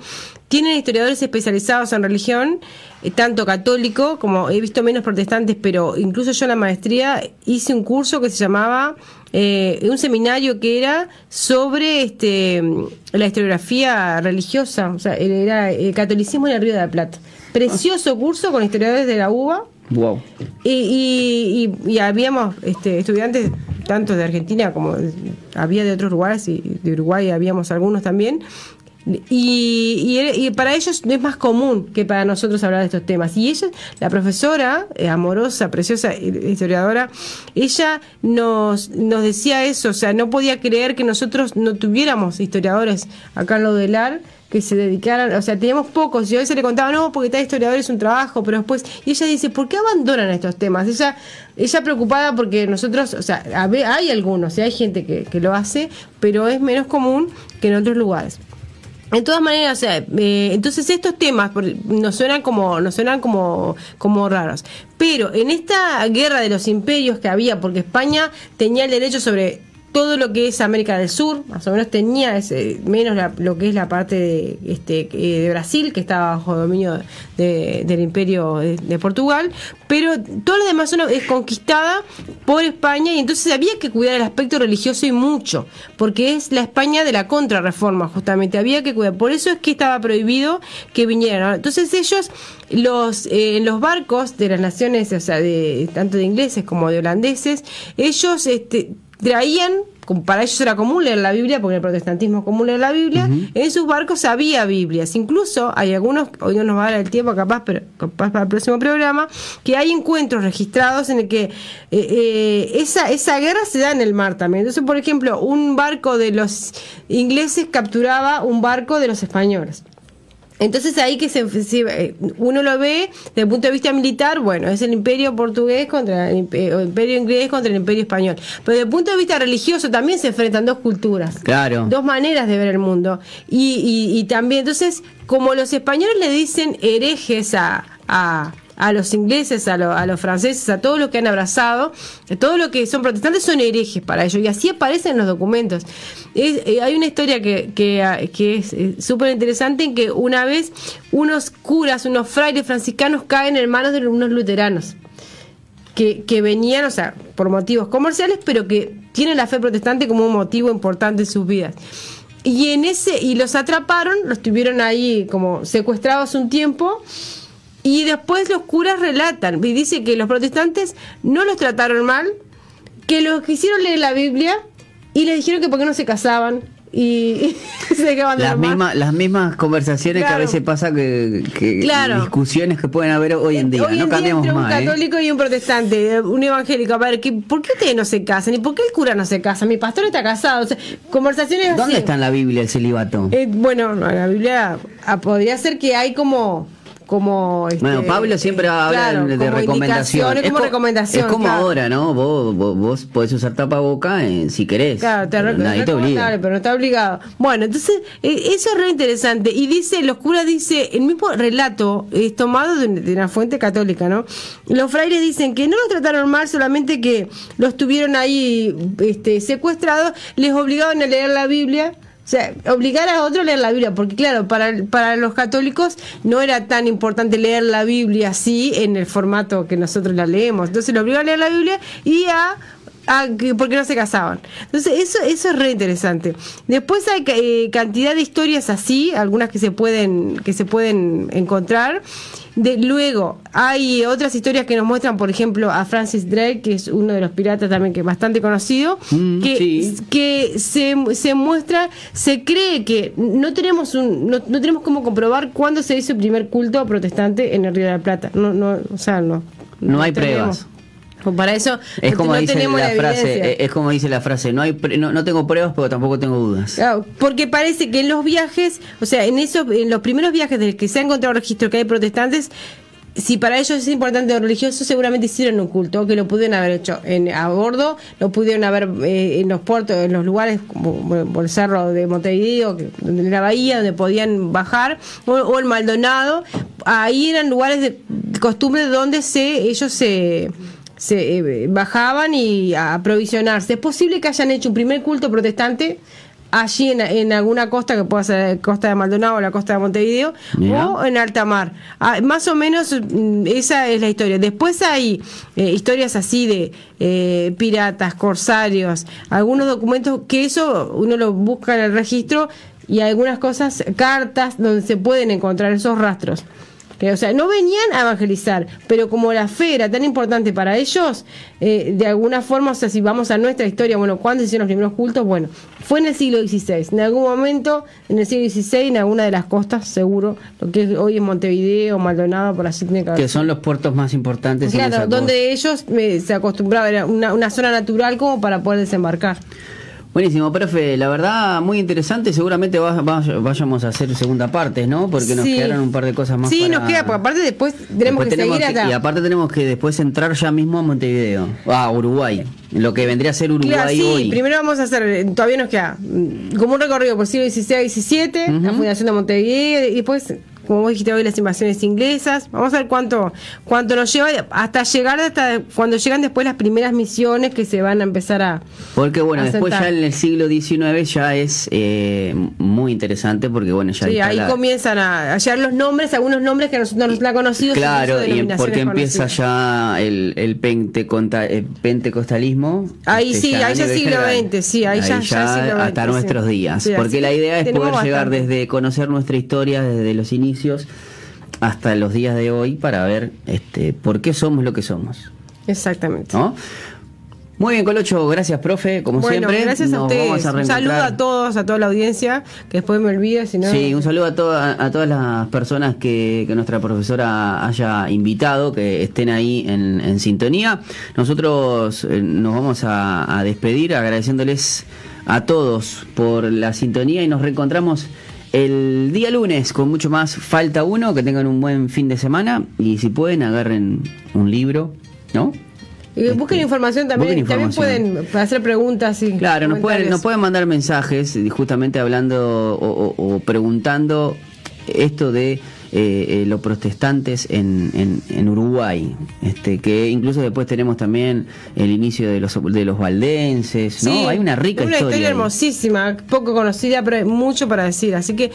tienen historiadores especializados en religión, eh, tanto católico como he visto menos protestantes, pero incluso yo en la maestría hice un curso que se llamaba eh, un seminario que era sobre este la historiografía religiosa, o sea, era el catolicismo en el Río de la Plata. Precioso curso con historiadores de la UBA Wow. y, y, y- y habíamos este, estudiantes tanto de Argentina como había de otros lugares y de Uruguay habíamos algunos también. Y, y para ellos es más común que para nosotros hablar de estos temas. Y ella, la profesora, eh, amorosa, preciosa, eh, historiadora, ella nos, nos decía eso, o sea, no podía creer que nosotros no tuviéramos historiadores acá en lo del AR que se dedicaran, o sea, teníamos pocos, y a veces le contaba, no, porque tal historiador es un trabajo, pero después, y ella dice, ¿por qué abandonan estos temas? Ella, ella preocupada porque nosotros, o sea, hay algunos, y hay gente que, lo hace, pero es menos común que en otros lugares. De todas maneras, o sea, eh, entonces estos temas nos suenan como nos suenan como como raros. Pero en esta guerra de los imperios que había, porque España tenía el derecho sobre todo lo que es América del Sur, más o menos tenía ese, menos la- lo que es la parte de, este, eh, de Brasil, que estaba bajo dominio de- del imperio de, Portugal, pero toda la demás zona es conquistada por España y entonces había que cuidar el aspecto religioso y mucho, porque es la España de la contrarreforma, justamente, había que cuidar. Por eso es que estaba prohibido que vinieran. Entonces ellos, los, eh, los barcos de las naciones, o sea, de, tanto de ingleses como de holandeses, ellos este, traían, como para ellos era común leer la Biblia, porque el protestantismo es común leer la Biblia, en sus barcos había Biblias. Incluso hay algunos, hoy no nos va a dar el tiempo capaz, pero capaz para el próximo programa, que hay encuentros registrados en el que eh, eh, esa, esa guerra se da en el mar también. Entonces, por ejemplo, un barco de los ingleses capturaba un barco de los españoles. Entonces ahí que se, se- eh, uno lo ve desde el punto de vista militar, bueno, es el imperio portugués contra el imperio inglés contra el imperio español. Pero desde el punto de vista religioso también se enfrentan dos culturas. Claro. Dos maneras de ver el mundo. Y, y- y también, entonces, como los españoles le dicen herejes a, a, a los ingleses, a, lo- a los franceses, a todos los que han abrazado, a todos los que son protestantes son herejes para ellos. Y así aparecen en los documentos. Eh, hay una historia que, que, ah, que es eh, súper interesante en que una vez unos curas, unos frailes franciscanos caen en manos de unos luteranos que, que venían, o sea, por motivos comerciales, pero que tienen la fe protestante como un motivo importante en sus vidas. Y en ese, y los atraparon, los tuvieron ahí como secuestrados un tiempo, y después los curas relatan, y dice que los protestantes no los trataron mal, que los quisieron leer la Biblia y les dijeron que por qué no se casaban y, se quedaban de Las mismas, las mismas conversaciones que a Claro. veces pasa que, que Claro. discusiones que pueden haber hoy en día. Hoy no en cambiamos entre un más. ¿eh? católico y un protestante, un evangélico. A ver, ¿qué- ¿por qué ustedes no se casan? ¿Y por qué el cura no se casa? Mi pastor está casado. O sea, conversaciones así. ¿Dónde está en la Biblia el celibato? Eh, bueno, en la Biblia ah, podría ser que hay como. Como este, Bueno, Pablo siempre habla claro, de, de como recomendación. indicaciones, como co- recomendación. es como claro. ahora, ¿no? Vos, vos, vos podés usar tapaboca eh, si querés. Claro, te pero nadie te obliga. pero no está obligado. Bueno, entonces, eh, eso es re interesante. Y dice, los curas dice, el mismo relato es tomado de, de una fuente católica, ¿no? Los frailes dicen que no los trataron mal, solamente que los tuvieron ahí este, secuestrados, les obligaban a leer la Biblia. O sea, obligar a otro a leer la Biblia, porque claro, para, para los católicos no era tan importante leer la Biblia así en el formato que nosotros la leemos. Entonces lo obligaban a leer la Biblia y a Ah, que- porque no se casaban. Entonces, eso, eso es re interesante. Después hay eh, cantidad de historias así, algunas que se pueden, que se pueden encontrar. De, luego, hay otras historias que nos muestran, por ejemplo, a Francis Drake, que es uno de los piratas también que es bastante conocido, Mm, que, sí. que se, se muestra, se cree que no tenemos un, no, no tenemos cómo comprobar cuándo se hizo el primer culto protestante en el Río de la Plata. No, no, o sea, no. No hay tenemos. pruebas. Pues para eso Es como no dice tenemos la la frase, es como dice la frase, no hay no, no tengo pruebas, pero tampoco tengo dudas. Claro, porque parece que en los viajes, o sea, en esos, en los primeros viajes del que se ha encontrado registro que hay protestantes, si para ellos es importante lo religioso, seguramente hicieron un culto, que lo pudieron haber hecho en, a bordo, lo pudieron haber eh, en los puertos, en los lugares como por el cerro de Montevideo, que, donde en la bahía, donde podían bajar, o, o el Maldonado, ahí eran lugares de costumbre donde se ellos se se eh, bajaban y a aprovisionarse. Es posible que hayan hecho un primer culto protestante allí en, en alguna costa que pueda ser costa de Maldonado o la costa de Montevideo o en alta mar. Ah, más o menos mm, esa es la historia. Después hay eh, historias así de eh, piratas, corsarios, algunos documentos que eso uno lo busca en el registro y algunas cosas, cartas donde se pueden encontrar esos rastros. Que, o sea, no venían a evangelizar, pero como la fe era tan importante para ellos, eh, de alguna forma, o sea, si vamos a nuestra historia, bueno, ¿cuándo se hicieron los primeros cultos? Bueno, fue en el siglo XVI. En algún momento, en el siglo XVI, en alguna de las costas, seguro, lo que es hoy es Montevideo, Maldonado, por así tiene que son los puertos más importantes en esa Claro, donde ellos eh, se acostumbraban, era una, una zona natural como para poder desembarcar. Buenísimo, profe, la verdad muy interesante, seguramente va- va- vayamos a hacer segunda parte, ¿no? Porque nos Sí. quedaron un par de cosas más. Sí, para- nos queda, porque aparte después tenemos Después que tenemos seguir que- acá. Y aparte tenemos que después entrar ya mismo a Montevideo, a Uruguay, lo que vendría a ser Uruguay Claro, sí, hoy. primero vamos a hacer, todavía nos queda mm, como un recorrido por siglo XVI XVII, la fundación de Montevideo, y después, como vos dijiste hoy, las invasiones inglesas. Vamos a ver cuánto cuánto nos lleva hasta llegar, hasta cuando llegan después las primeras misiones que se van a empezar a... Porque bueno, a después sentar. ya en el siglo XIX ya es eh, muy interesante porque bueno, ya Sí, ahí la- comienzan a, llegar los nombres, algunos nombres que nosotros no nos la conocidos. Claro, y porque empieza conocidas. ya el, el, penteconta- el pentecostalismo. Ahí este, sí, a ahí ya siglo. XX, sí, ahí ya- ya siglo hasta nuestros días. Sí, porque la idea es poder llegar desde conocer nuestra historia desde los inicios hasta los días de hoy para ver este por qué somos lo que somos. Exactamente. ¿no? Muy bien, Colocho, gracias, profe, como bueno, siempre. gracias a ustedes. un saludo a todos, a toda la audiencia, que después me si no... Sí, un saludo a, toda- a todas las personas que, que nuestra profesora haya invitado, que estén ahí en, en sintonía. Nosotros eh, nos vamos a, a despedir agradeciéndoles a todos por la sintonía y nos reencontramos el día lunes con mucho más Falta Uno. Que tengan un buen fin de semana y si pueden agarren un libro, ¿no? Y busquen información también, Busquen también pueden hacer preguntas y Claro, nos pueden, nos pueden mandar mensajes justamente hablando o, o- o preguntando esto de eh, eh, los protestantes en, en, en Uruguay, este que incluso después tenemos también el inicio de los de los valdenses, ¿no? Sí, Hay una rica una historia. historia. ahí. hermosísima, poco conocida, pero hay mucho para decir. Así que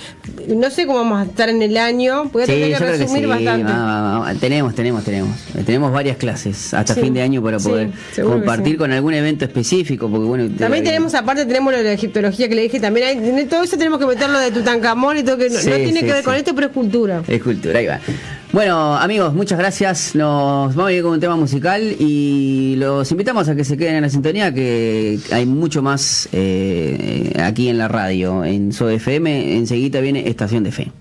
no sé cómo vamos a estar en el año. Voy a Sí, tener que que resumir sí. bastante. va. Tenemos, tenemos, tenemos. Tenemos varias clases hasta fin de año para poder que compartir con algún evento específico, porque bueno. También te- tenemos, aparte, tenemos lo de la egiptología que le dije. También hay, todo eso tenemos que meterlo de Tutankamón y todo, que no, tiene que ver con esto, pero es cultura. Es cultura, ahí va. Bueno, amigos, muchas gracias. Nos vamos a ir con un tema musical y los invitamos a que se queden en la sintonía, que hay mucho más eh, aquí en la radio, en SOFM. Enseguida viene Estación de Fe.